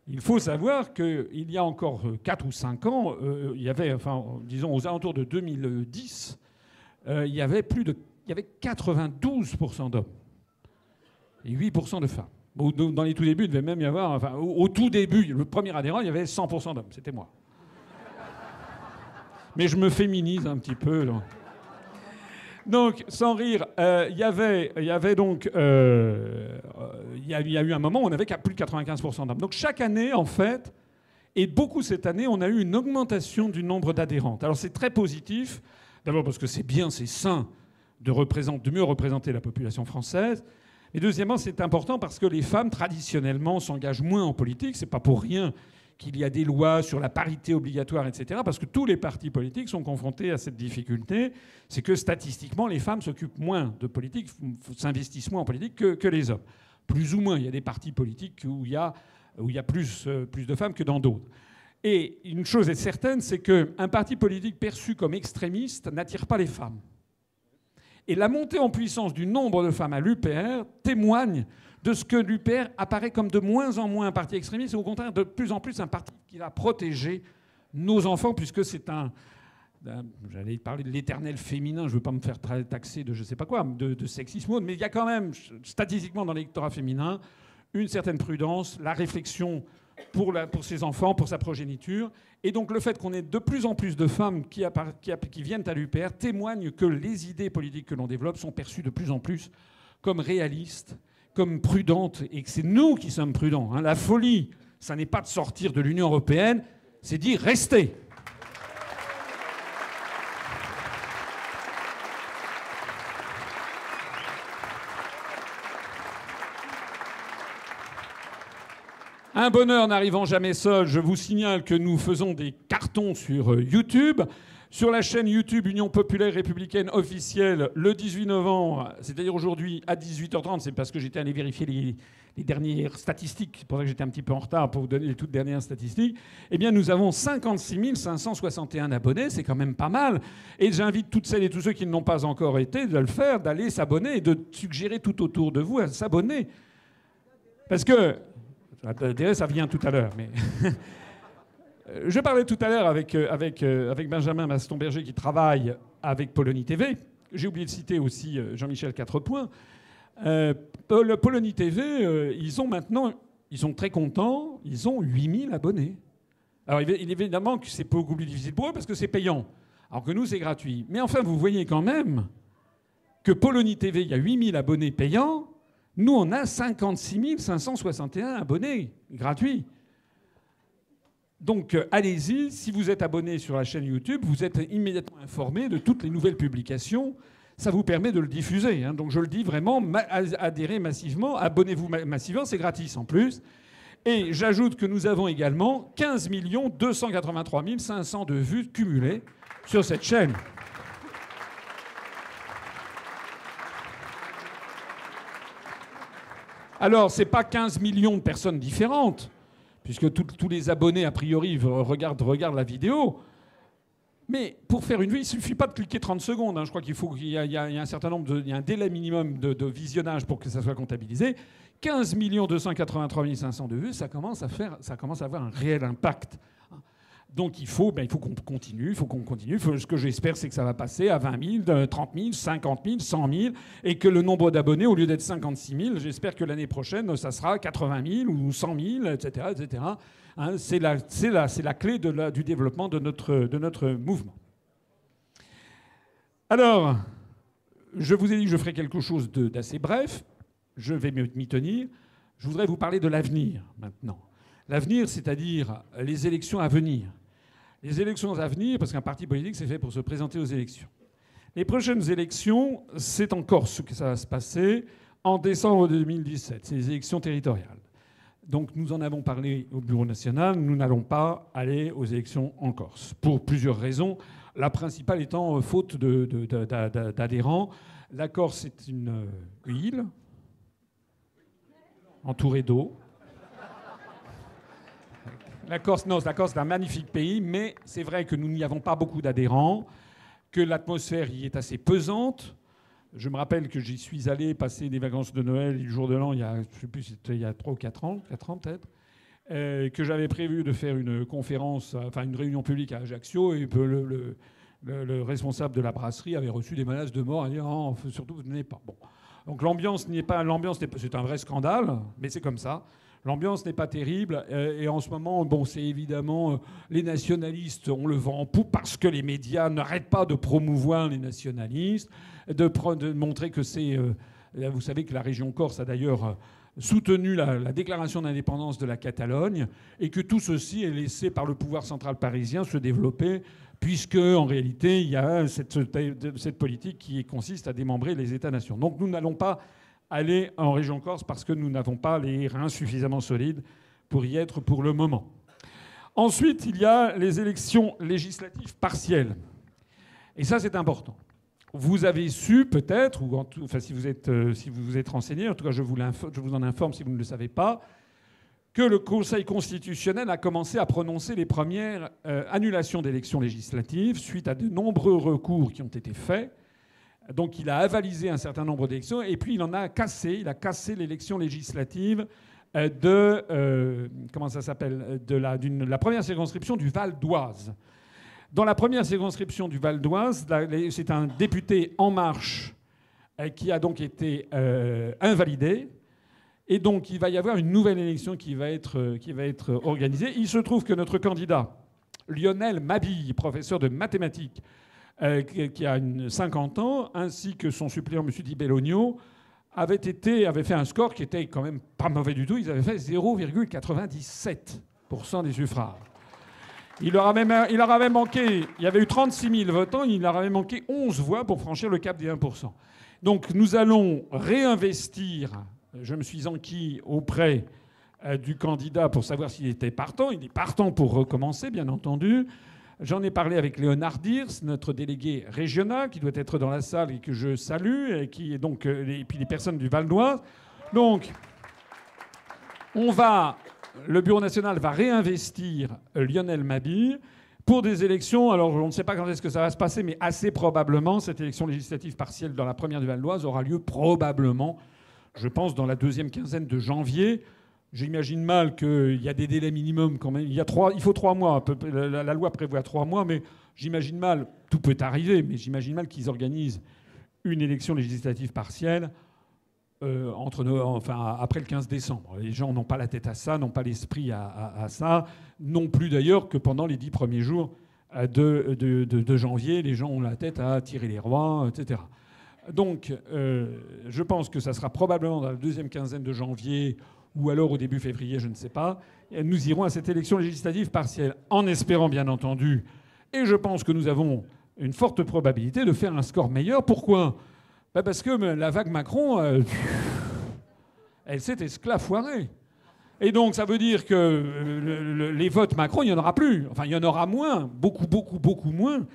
A: il faut savoir qu'il y a encore 4 ou 5 ans, euh, il y avait, enfin, disons aux alentours de 2010, euh, il y avait plus de, il y avait 92% d'hommes et 8% de femmes. Dans les tout débuts, il devait même y avoir, au, tout début, le premier adhérent, il y avait 100% d'hommes. C'était moi. Mais je me féminise un petit peu. Donc, sans rire, euh, il y avait, y avait donc, euh, il y, a eu un moment où on avait plus de 95% d'hommes. Donc chaque année, en fait, et beaucoup cette année, on a eu une augmentation du nombre d'adhérentes. Alors c'est très positif, d'abord parce que c'est bien, c'est sain de mieux représenter la population française, et deuxièmement, c'est important parce que les femmes, traditionnellement, s'engagent moins en politique. C'est pas pour rien qu'il y a des lois sur la parité obligatoire, etc. Parce que tous les partis politiques sont confrontés à cette difficulté. C'est que statistiquement, les femmes s'occupent moins de politique, s'investissent moins en politique que, les hommes. Plus ou moins, il y a des partis politiques où il y a, euh, plus de femmes que dans d'autres. Et une chose est certaine, c'est qu'un parti politique perçu comme extrémiste n'attire pas les femmes. Et la montée en puissance du nombre de femmes à l'UPR témoigne de ce que l'UPR apparaît comme de moins en moins un parti extrémiste, et au contraire de plus en plus un parti qui va protéger nos enfants, puisque c'est un, J'allais parler de l'éternel féminin, je ne veux pas me faire taxer de je ne sais pas quoi, de, de sexisme, mais il y a quand même, statistiquement, dans l'électorat féminin, une certaine prudence, la réflexion pour, ses enfants, pour sa progéniture. Et donc le fait qu'on ait de plus en plus de femmes qui, viennent à l'UPR témoigne que les idées politiques que l'on développe sont perçues de plus en plus comme réalistes, comme prudentes, et que c'est nous qui sommes prudents. Hein. La folie, ça n'est pas de sortir de l'Union européenne, c'est d'y rester. Un bonheur n'arrivant jamais seul, je vous signale que nous faisons des cartons sur euh, YouTube. Sur la chaîne YouTube Union populaire républicaine officielle, le 18 novembre, c'est-à-dire aujourd'hui à 18h30, c'est parce que j'étais allé vérifier les, dernières statistiques, c'est pour ça que j'étais un petit peu en retard pour vous donner les toutes dernières statistiques, eh bien nous avons 56 561 abonnés, c'est quand même pas mal. Et j'invite toutes celles et tous ceux qui ne l'ont pas encore été de le faire, d'aller s'abonner et de suggérer tout autour de vous à s'abonner. Parce que ça vient tout à l'heure. Mais je parlais tout à l'heure avec, euh, euh, Benjamin Maston-Berger qui travaille avec Polonie TV. J'ai oublié de citer aussi euh, Jean-Michel Quatrepoint. Euh, Polonie TV, ils ont maintenant, ils sont très contents, ils ont 8000 abonnés. Alors évidemment que c'est beaucoup plus difficile pour eux parce que c'est payant, alors que nous c'est gratuit. Mais enfin, vous voyez quand même que Polonie TV, il y a 8000 abonnés payants, nous, on a 56 561 abonnés gratuits. Donc euh, allez-y, si vous êtes abonné sur la chaîne YouTube, vous êtes immédiatement informé de toutes les nouvelles publications. Ça vous permet de le diffuser. Hein. Donc je le dis vraiment, adhérez massivement, abonnez-vous massivement, c'est gratis en plus. Et j'ajoute que nous avons également 15 283 500 de vues cumulées sur cette chaîne. Alors, ce n'est pas 15 millions de personnes différentes, puisque tous les abonnés, a priori, regardent, la vidéo. Mais pour faire une vue, il ne suffit pas de cliquer 30 secondes. Hein. Je crois qu'il faut qu'il y, a un certain nombre de, il y un délai minimum de, visionnage pour que ça soit comptabilisé. 15 283 500 de vues, ça commence à faire, ça commence à avoir un réel impact. Donc il faut, ben, faut qu'on continue, il faut qu'on continue. ce que j'espère, c'est que ça va passer à 20 000, 30 000, 50 000, 100 000, et que le nombre d'abonnés, au lieu d'être 56 000, j'espère que l'année prochaine, ça sera 80 000 ou 100 000, etc., etc. c'est la, la, la, clé du développement de notre, de notre mouvement. Alors, je vous ai dit que je ferai quelque chose d'assez bref. Je vais m'y tenir. Je voudrais vous parler de l'avenir maintenant. L'avenir, c'est-à-dire les élections à venir les élections à venir, parce qu'un parti politique, c'est fait pour se présenter aux élections. Les prochaines élections, c'est en Corse que ça va se passer en décembre 2017. C'est les élections territoriales. Donc nous en avons parlé au Bureau national, nous n'allons pas aller aux élections en Corse, pour plusieurs raisons. La principale étant euh, faute d'adhérents. La Corse est une euh, île entourée d'eau. La Corse, non, la Corse est un magnifique pays, mais c'est vrai que nous n'y avons pas beaucoup d'adhérents, que l'atmosphère y est assez pesante. Je me rappelle que j'y suis allé passer des vacances de Noël du jour de l'an, il y a, je sais plus, il y a 3 ou 4 ans, 4 ans peut-être, euh, que j'avais prévu de faire une conférence, enfin une réunion publique à Ajaccio, et le, le, responsable de la brasserie avait reçu des menaces de mort, à dire oh, surtout, vous venez pas. Bon. Donc l'ambiance n'est pas, l'ambiance, c'est un vrai scandale, mais c'est comme ça. L'ambiance n'est pas terrible. Euh, et en ce moment, bon, c'est évidemment euh, les nationalistes, on le vend en poupe parce que les médias n'arrêtent pas de promouvoir les nationalistes, de, montrer que c'est. Euh, vous savez que la région Corse a d'ailleurs soutenu la, la déclaration d'indépendance de la Catalogne et que tout ceci est laissé par le pouvoir central parisien se développer puisque en réalité il y a cette, cette politique qui consiste à démembrer les États-nations. Donc nous n'allons pas aller en région Corse parce que nous n'avons pas les reins suffisamment solides pour y être pour le moment. Ensuite, il y a les élections législatives partielles. Et ça, c'est important. Vous avez su peut-être, ou enfin, si vous êtes, euh, si vous, êtes renseigné, en tout cas je vous, je vous en informe si vous ne le savez pas, que le Conseil constitutionnel a commencé à prononcer les premières euh, annulations d'élections législatives suite à de nombreux recours qui ont été faits donc il a avalisé un certain nombre d'élections et puis il en a cassé. Il a cassé l'élection législative euh, de euh, la, première circonscription du Val d'Oise. Dans la première circonscription du Val d'Oise, c'est un député En Marche euh, qui a donc été invalidé. Et donc, il va y avoir une nouvelle élection qui va être, qui va être organisée. Il se trouve que notre candidat, Lionel Mabille, professeur de mathématiques, euh, qui a 50 ans, ainsi que son suppléant, M. Di Bellogno, avait, été, avait fait un score qui était quand même pas mauvais du tout. Ils avaient fait 0,97% des suffrages. Il leur avait manqué, il y avait eu 36 000 votants, il leur avait manqué 11 voix pour franchir le cap des 1%. Donc nous allons réinvestir, je me suis enquis auprès euh, du candidat pour savoir s'il était partant. Il est partant pour recommencer, bien entendu. J'en ai parlé avec Léonard Diers, notre délégué régional, qui doit être dans la salle et que je salue, et, qui est donc, euh, et puis les personnes du Val d'Oise. Donc, on va, le Bureau national va réinvestir Lionel Mabille pour des élections. Alors, on ne sait pas quand est-ce que ça va se passer, mais assez probablement, cette élection législative partielle dans la première du Val d'Oise aura lieu probablement, je pense, dans la deuxième quinzaine de janvier. J'imagine mal qu'il y a des délais minimums quand même. Il, y a trois, il faut trois mois. La, loi prévoit trois mois, mais j'imagine mal, tout peut arriver, mais j'imagine mal qu'ils organisent une élection législative partielle euh, après le 15 décembre. Les gens n'ont pas la tête à ça, n'ont pas l'esprit à, ça, non plus d'ailleurs que pendant les dix premiers jours euh, de, janvier, les gens ont la tête à tirer les rois, etc. Donc, euh, je pense que ça sera probablement dans la deuxième quinzaine de janvier ou alors au début février, je ne sais pas. nous irons à cette élection législative partielle, en espérant bien entendu, et je pense que nous avons une forte probabilité de faire un score meilleur. Pourquoi? Bah, Parce que la vague Macron, euh, elle s'est esclafoirée. Et donc ça veut dire que euh, les votes Macron, il n'y en aura plus. Enfin, il y en aura moins, beaucoup, beaucoup, beaucoup moins.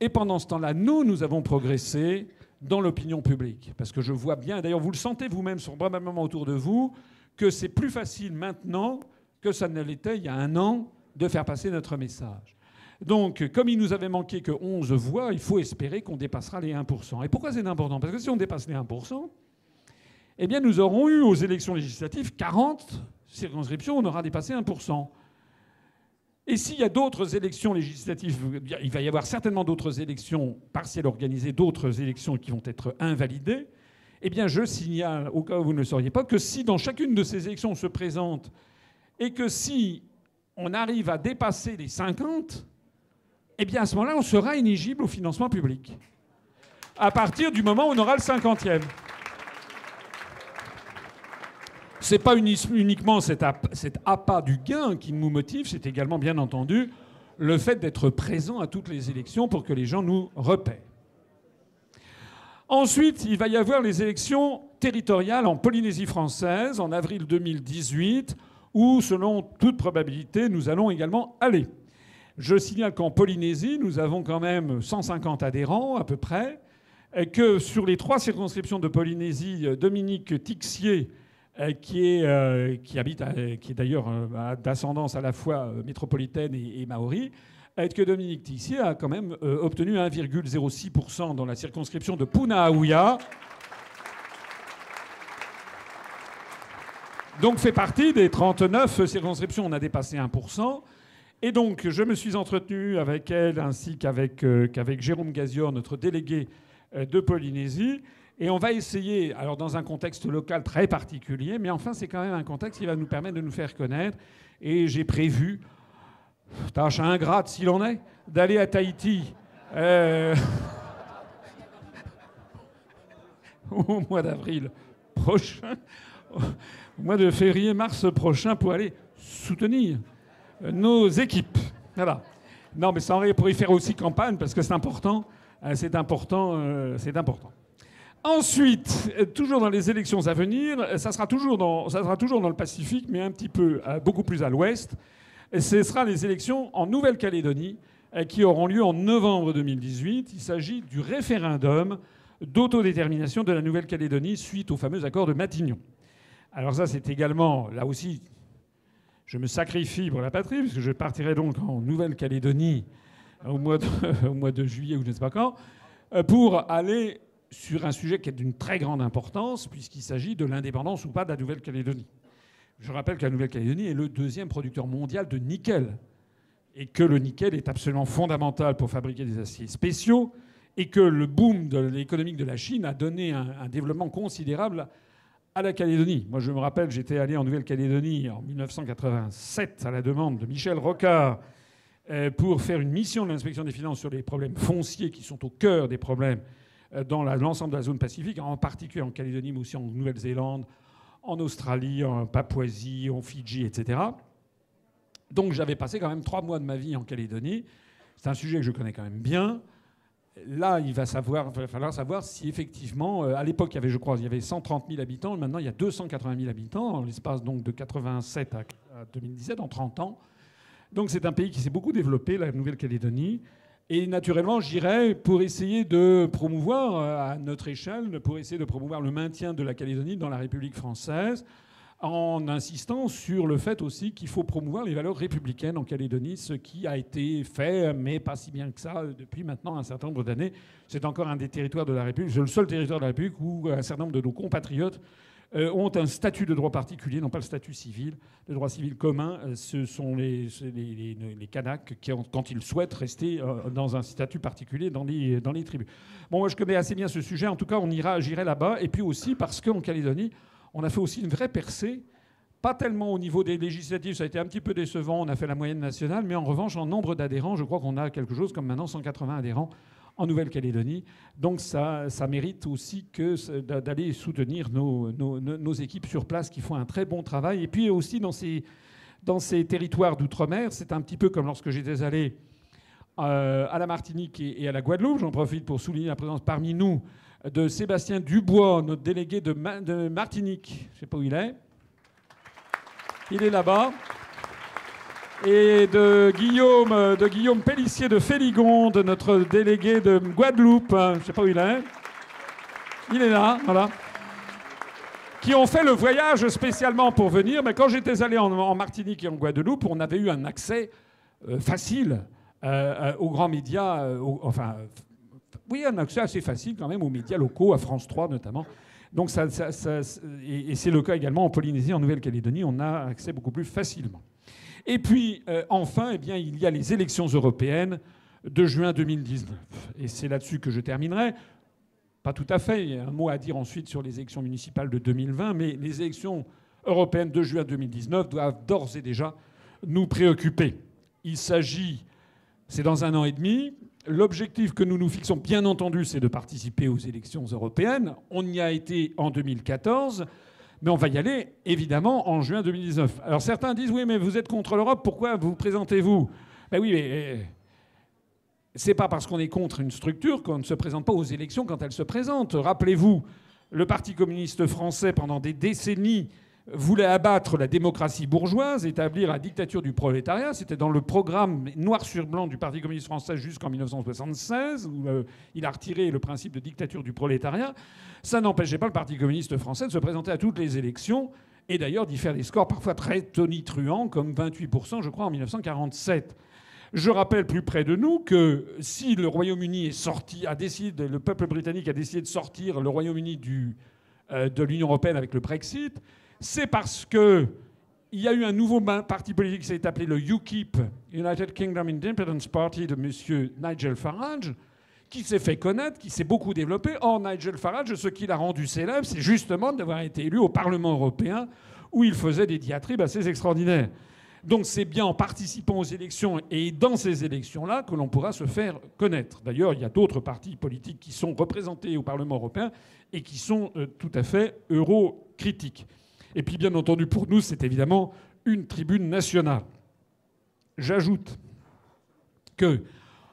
A: Et pendant ce temps-là, nous, nous avons progressé dans l'opinion publique. Parce que je vois bien, d'ailleurs vous le sentez vous-même probablement autour de vous, que c'est plus facile maintenant que ça ne l'était il y a un an de faire passer notre message. Donc, comme il nous avait manqué que 11 voix, il faut espérer qu'on dépassera les 1%. Et pourquoi c'est important? Parce que si on dépasse les 1%, eh bien, nous aurons eu aux élections législatives 40 circonscriptions, on aura dépassé 1%. Et s'il y a d'autres élections législatives, il va y avoir certainement d'autres élections partielles organisées, d'autres élections qui vont être invalidées. Eh bien, je signale, au cas où vous ne le sauriez pas, que si dans chacune de ces élections on se présente et que si on arrive à dépasser les 50, eh bien, à ce moment-là, on sera inéligible au financement public. À partir du moment où on aura le 50e. Ce n'est pas uniquement cet appât du gain qui nous motive, c'est également, bien entendu, le fait d'être présent à toutes les élections pour que les gens nous repèrent. Ensuite, il va y avoir les élections territoriales en Polynésie française en avril 2018, où, selon toute probabilité, nous allons également aller. Je signale qu'en Polynésie, nous avons quand même 150 adhérents à peu près, et que sur les trois circonscriptions de Polynésie, Dominique Tixier, euh, qui, est, euh, qui habite, est d'ailleurs euh, d'ascendance à la fois métropolitaine et maori, est que Dominique Tissier a quand même euh, obtenu 1,06% dans la circonscription de Punaauia. Donc fait partie des 39 circonscriptions, on a dépassé 1%. Et donc je me suis entretenu avec elle ainsi qu'avec euh, Jérôme Gazior, notre délégué euh, de Polynésie. Et on va essayer, alors dans un contexte local très particulier, mais enfin c'est quand même un contexte qui va nous permettre de nous faire connaître. Et j'ai prévu tâche ingrate s'il en est, d'aller à Tahiti euh, au mois d'avril prochain, au mois de février-mars prochain pour aller soutenir nos équipes. Voilà. Non, mais ça pour y faire aussi campagne parce que c'est important. Euh, c'est important. Euh, c'est important. Ensuite, toujours dans les élections à venir, ça sera toujours dans, ça sera toujours dans le Pacifique, mais un petit peu, beaucoup plus à l'ouest. Ce sera les élections en Nouvelle-Calédonie euh, qui auront lieu en novembre 2018. Il s'agit du référendum d'autodétermination de la Nouvelle-Calédonie suite au fameux accord de Matignon. Alors ça, c'est également, là aussi, je me sacrifie pour la patrie, puisque je partirai donc en Nouvelle-Calédonie au mois, de, au mois de juillet ou je ne sais pas quand, euh, pour aller sur un sujet qui est d'une très grande importance, puisqu'il s'agit de l'indépendance ou pas de la Nouvelle-Calédonie. Je rappelle que la Nouvelle-Calédonie est le deuxième producteur mondial de nickel et que le nickel est absolument fondamental pour fabriquer des aciers spéciaux et que le boom de l'économique de la Chine a donné un, développement considérable à la Calédonie. Moi, je me rappelle, j'étais allé en Nouvelle-Calédonie en 1987 à la demande de Michel Rocard euh, pour faire une mission de l'inspection des finances sur les problèmes fonciers qui sont au cœur des problèmes euh, dans l'ensemble de la zone pacifique, en particulier en Calédonie, mais aussi en Nouvelle-Zélande, en Australie, en Papouasie, en Fidji, etc. Donc j'avais passé quand même trois mois de ma vie en Calédonie. C'est un sujet que je connais quand même bien. Là, il va, savoir, va falloir savoir si effectivement, euh, à l'époque, il y avait, je crois, il y avait 130 000 habitants. Maintenant, il y a 280 000 habitants en l'espace donc de 87 à 2017, en 30 ans. Donc c'est un pays qui s'est beaucoup développé, la Nouvelle-Calédonie. Et naturellement, j'irais pour essayer de promouvoir, euh, à notre échelle, pour essayer de promouvoir le maintien de la Calédonie dans la République française, en insistant sur le fait aussi qu'il faut promouvoir les valeurs républicaines en Calédonie, ce qui a été fait, mais pas si bien que ça, depuis maintenant un certain nombre d'années. C'est encore un des territoires de la République, c'est le seul territoire de la République où un certain nombre de nos compatriotes euh, ont un statut de droit particulier, non pas le statut civil. Le droit civil commun, euh, ce sont les, les, Kanaks qui, quand ils souhaitent rester euh, dans un statut particulier dans les, dans les tribus. Bon, moi je connais assez bien ce sujet. En tout cas, on ira, j'irai là-bas. Et puis aussi parce qu'en Calédonie, on a fait aussi une vraie percée. Pas tellement au niveau des législatives, ça a été un petit peu décevant, on a fait la moyenne nationale, mais en revanche, en nombre d'adhérents, je crois qu'on a quelque chose comme maintenant 180 adhérents en Nouvelle-Calédonie. Donc ça, mérite aussi que d'aller soutenir nos, équipes sur place qui font un très bon travail. Et puis aussi dans ces, dans ces territoires d'outre-mer, c'est un petit peu comme lorsque j'étais allé euh, à la Martinique et, à la Guadeloupe. J'en profite pour souligner la présence parmi nous de Sébastien Dubois, notre délégué de, de Martinique. Je ne sais pas où il est. Il est là-bas et de Guillaume, de Pellissier de Féligonde, notre délégué de Guadeloupe, je ne sais pas où il est. Il est là, voilà. Qui ont fait le voyage spécialement pour venir. Mais quand j'étais allé en, Martinique et en Guadeloupe, on avait eu un accès euh, facile euh, euh, aux grands médias, enfin, oui, un accès assez facile quand même aux médias locaux, à France 3 notamment. Donc ça, et c'est le cas également en Polynésie, en Nouvelle-Calédonie, on a accès beaucoup plus facilement. Et puis, euh, enfin, eh bien, il y a les élections européennes de juin 2019. Et c'est là-dessus que je terminerai. Pas tout à fait. Il y a un mot à dire ensuite sur les élections municipales de 2020, mais les élections européennes de juin 2019 doivent d'ores et déjà nous préoccuper. Il s'agit, c'est dans un an et demi. L'objectif que nous nous fixons, bien entendu, c'est de participer aux élections européennes. On y a été en 2014. Mais on va y aller, évidemment, en juin 2019. Alors certains disent, oui, mais vous êtes contre l'Europe, pourquoi vous présentez-vous? Ben oui, mais euh, c'est pas parce qu'on est contre une structure qu'on ne se présente pas aux élections quand elle se présente. Rappelez-vous, le Parti communiste français, pendant des décennies, voulait abattre la démocratie bourgeoise, établir la dictature du prolétariat. C'était dans le programme noir sur blanc du Parti communiste français jusqu'en 1976, où euh, il a retiré le principe de dictature du prolétariat. Ça n'empêchait pas le Parti communiste français de se présenter à toutes les élections et d'ailleurs d'y faire des scores parfois très tonitruants, comme 28%, je crois, en 1947. Je rappelle plus près de nous que si le Royaume-Uni est sorti, a décidé, le peuple britannique a décidé de sortir le Royaume-Uni euh, de l'Union européenne avec le Brexit, c'est parce qu'il y a eu un nouveau parti politique qui s'est appelé le UKIP, United Kingdom Independence Party, de M. Nigel Farage, qui s'est fait connaître, qui s'est beaucoup développé. Or, Nigel Farage, ce qui l'a rendu célèbre, c'est justement d'avoir été élu au Parlement européen, où il faisait des diatribes assez extraordinaires. Donc c'est bien en participant aux élections et dans ces élections-là que l'on pourra se faire connaître. D'ailleurs, il y a d'autres partis politiques qui sont représentés au Parlement européen et qui sont euh, tout à fait euro-critiques. Et puis, bien entendu, pour nous, c'est évidemment une tribune nationale. J'ajoute que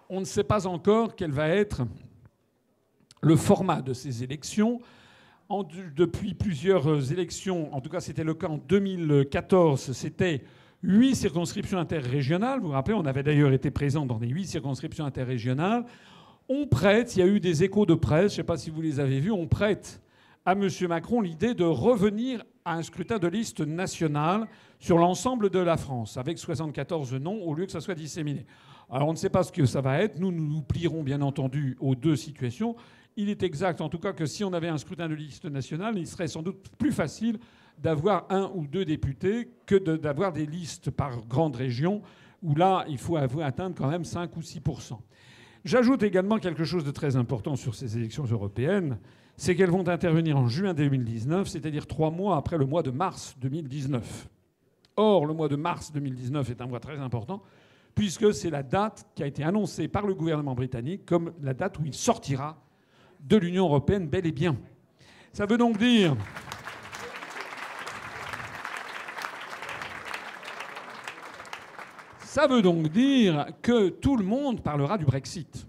A: on ne sait pas encore quel va être le format de ces élections. depuis plusieurs élections, en tout cas c'était le cas en 2014, c'était huit circonscriptions interrégionales. Vous vous rappelez, on avait d'ailleurs été présent dans les huit circonscriptions interrégionales. On prête, il y a eu des échos de presse, je ne sais pas si vous les avez vus, on prête à M. Macron l'idée de revenir à un scrutin de liste national sur l'ensemble de la France, avec 74 noms, au lieu que ça soit disséminé. Alors on ne sait pas ce que ça va être. Nous, nous plierons bien entendu aux deux situations. Il est exact, en tout cas, que si on avait un scrutin de liste national, il serait sans doute plus facile d'avoir un ou deux députés que d'avoir des listes par grande région, où là, il faut atteindre quand même 5 ou 6 J'ajoute également quelque chose de très important sur ces élections européennes, c'est qu'elles vont intervenir en juin 2019, c'est-à-dire trois mois après le mois de mars 2019. Or, le mois de mars 2019 est un mois très important, puisque c'est la date qui a été annoncée par le gouvernement britannique comme la date où il sortira de l'Union européenne bel et bien. Ça veut donc dire... Ça veut donc dire que tout le monde parlera du Brexit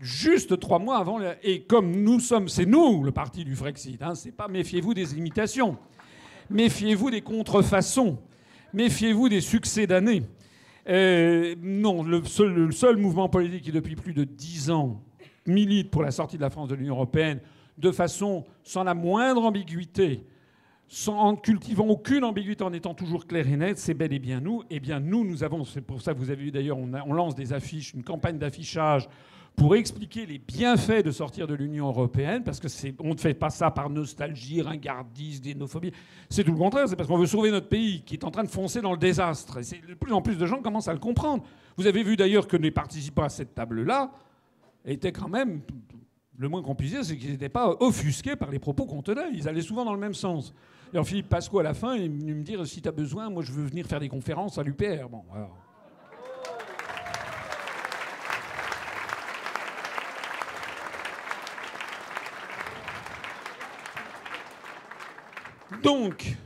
A: juste trois mois avant. Et comme nous sommes, c'est nous le parti du Frexit. Hein, c'est pas méfiez-vous des imitations, méfiez-vous des contrefaçons, méfiez-vous des succès d'année. Euh, non, le seul, mouvement politique qui depuis plus de dix ans milite pour la sortie de la France de l'Union européenne de façon sans la moindre ambiguïté, sans, en cultivant aucune ambiguïté, en étant toujours clair et net, c'est bel et bien nous. Eh bien nous, nous avons, c'est pour ça que vous avez vu d'ailleurs, on, on lance des affiches, une campagne d'affichage pour expliquer les bienfaits de sortir de l'Union européenne, parce que c'est, on ne fait pas ça par nostalgie, ringardise, xénophobie. C'est tout le contraire, c'est parce qu'on veut sauver notre pays qui est en train de foncer dans le désastre. Et de plus en plus de gens commencent à le comprendre. Vous avez vu d'ailleurs que les participants à cette table-là étaient quand même, le moins qu'on puisse dire, c'est qu'ils n'étaient pas offusqués par les propos qu'on tenait. Ils allaient souvent dans le même sens. Et alors Philippe Pasco, à la fin, il est venu me dire si tu as besoin, moi je veux venir faire des conférences à l'UPR. Bon, alors. Donc,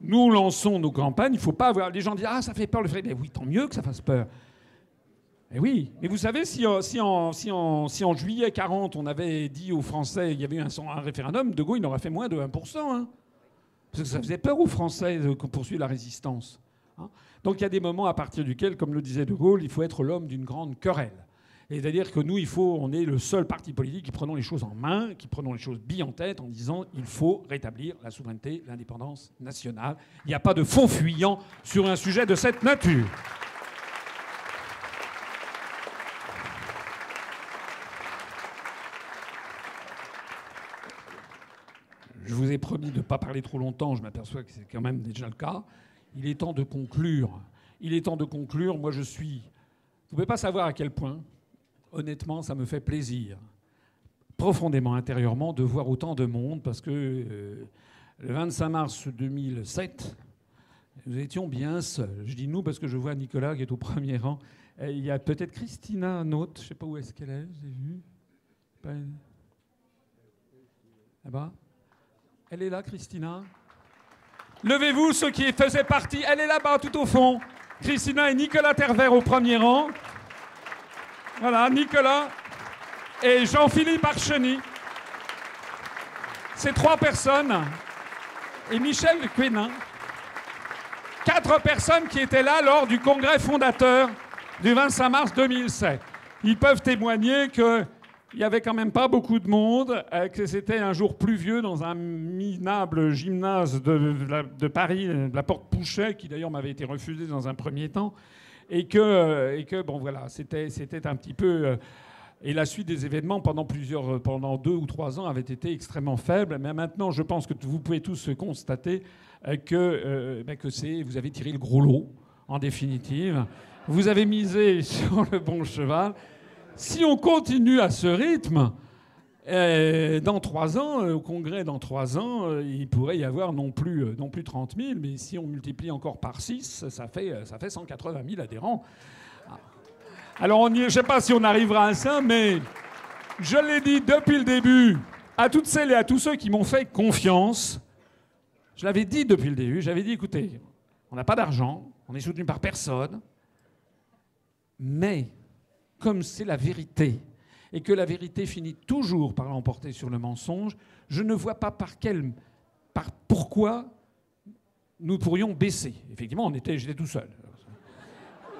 A: nous lançons nos campagnes. Il ne faut pas avoir. Les gens disent Ah, ça fait peur le. Mais oui, tant mieux que ça fasse peur. Eh oui. Mais vous savez, si, euh, en, juillet 40, on avait dit aux Français, il y avait eu un, référendum, De Gaulle, il aurait fait moins de 1%. Hein. parce que ça faisait peur aux Français de poursuivre la résistance. Hein. Donc il y a des moments à partir duquel, comme le disait De Gaulle, il faut être l'homme d'une grande querelle. C'est-à-dire que nous, il faut, on est le seul parti politique qui prenons les choses en main, qui prenons les choses billes en tête en disant il faut rétablir la souveraineté, l'indépendance nationale. Il n'y a pas de fond fuyant sur un sujet de cette nature. Je vous ai promis de ne pas parler trop longtemps, je m'aperçois que c'est quand même déjà le cas. Il est temps de conclure. Il est temps de conclure. Moi, je suis. Vous ne pouvez pas savoir à quel point honnêtement, ça me fait plaisir, profondément intérieurement, de voir autant de monde, parce que euh, le 25 mars 2007, nous étions bien seuls. Je dis nous parce que je vois Nicolas qui est au premier rang. il y a peut-être Christina Note, je ne sais pas où est-ce qu'elle est, vu. Là-bas Elle est là, Christina Levez-vous, ceux qui faisaient partie. Elle est là-bas, tout au fond. Christina et Nicolas Tervert au premier rang. Voilà, Nicolas et Jean-Philippe Archeny. Ces trois personnes. Et Michel Quénin. Quatre personnes qui étaient là lors du congrès fondateur du 25 mars 2007. Ils peuvent témoigner qu'il n'y avait quand même pas beaucoup de monde, euh, que c'était un jour pluvieux dans un minable gymnase de, Paris, de la Porte Pouchet, qui d'ailleurs m'avait été refusé dans un premier temps et que, euh, et que bon voilà, c'était, c'était un petit peu. Euh, et la suite des événements pendant plusieurs, pendant deux ou trois ans avait été extrêmement faible. Mais maintenant, je pense que vous pouvez tous constater euh, que, ben, que c'est, vous avez tiré le gros lot, en définitive. Vous avez misé sur le bon cheval. Si on continue à ce rythme, euh, dans trois ans, euh, au Congrès, dans trois ans, euh, il pourrait y avoir non plus, non plus 30 000, mais si on multiplie encore par 6, ça fait, ça fait 180 000 adhérents. Ah. Alors, je ne sais pas si on arrivera à ça, mais je l'ai dit depuis le début à toutes celles et à tous ceux qui m'ont fait confiance. Je l'avais dit depuis le début, j'avais dit, écoutez, on n'a pas d'argent, on est soutenu par personne, mais comme c'est la vérité, et que la vérité finit toujours par l'emporter sur le mensonge, je ne vois pas par quel, par pourquoi nous pourrions baisser. Effectivement, on était, j'étais tout seul.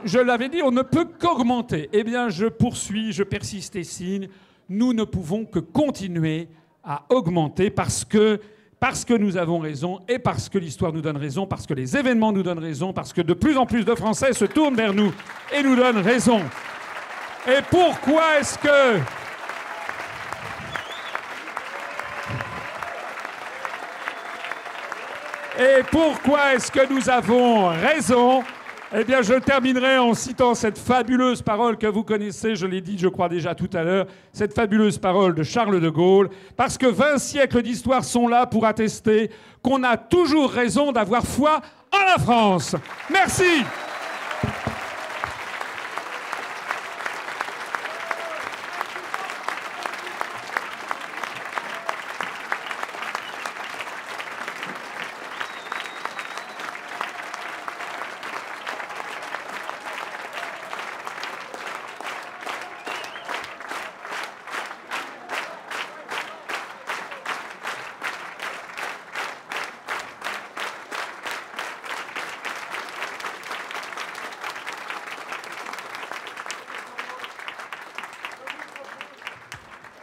A: Je l'avais dit, on ne peut qu'augmenter. Eh bien, je poursuis, je persiste et signe. Nous ne pouvons que continuer à augmenter parce que, parce que nous avons raison et parce que l'histoire nous donne raison, parce que les événements nous donnent raison, parce que de plus en plus de Français se tournent vers nous et nous donnent raison. Et pourquoi est-ce que... Et pourquoi est-ce que nous avons raison? Eh bien, je terminerai en citant cette fabuleuse parole que vous connaissez, je l'ai dit, je crois déjà tout à l'heure, cette fabuleuse parole de Charles de Gaulle, parce que 20 siècles d'histoire sont là pour attester qu'on a toujours raison d'avoir foi en la France. Merci.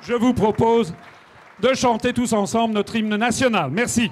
A: Je vous propose de chanter tous ensemble notre hymne national. Merci.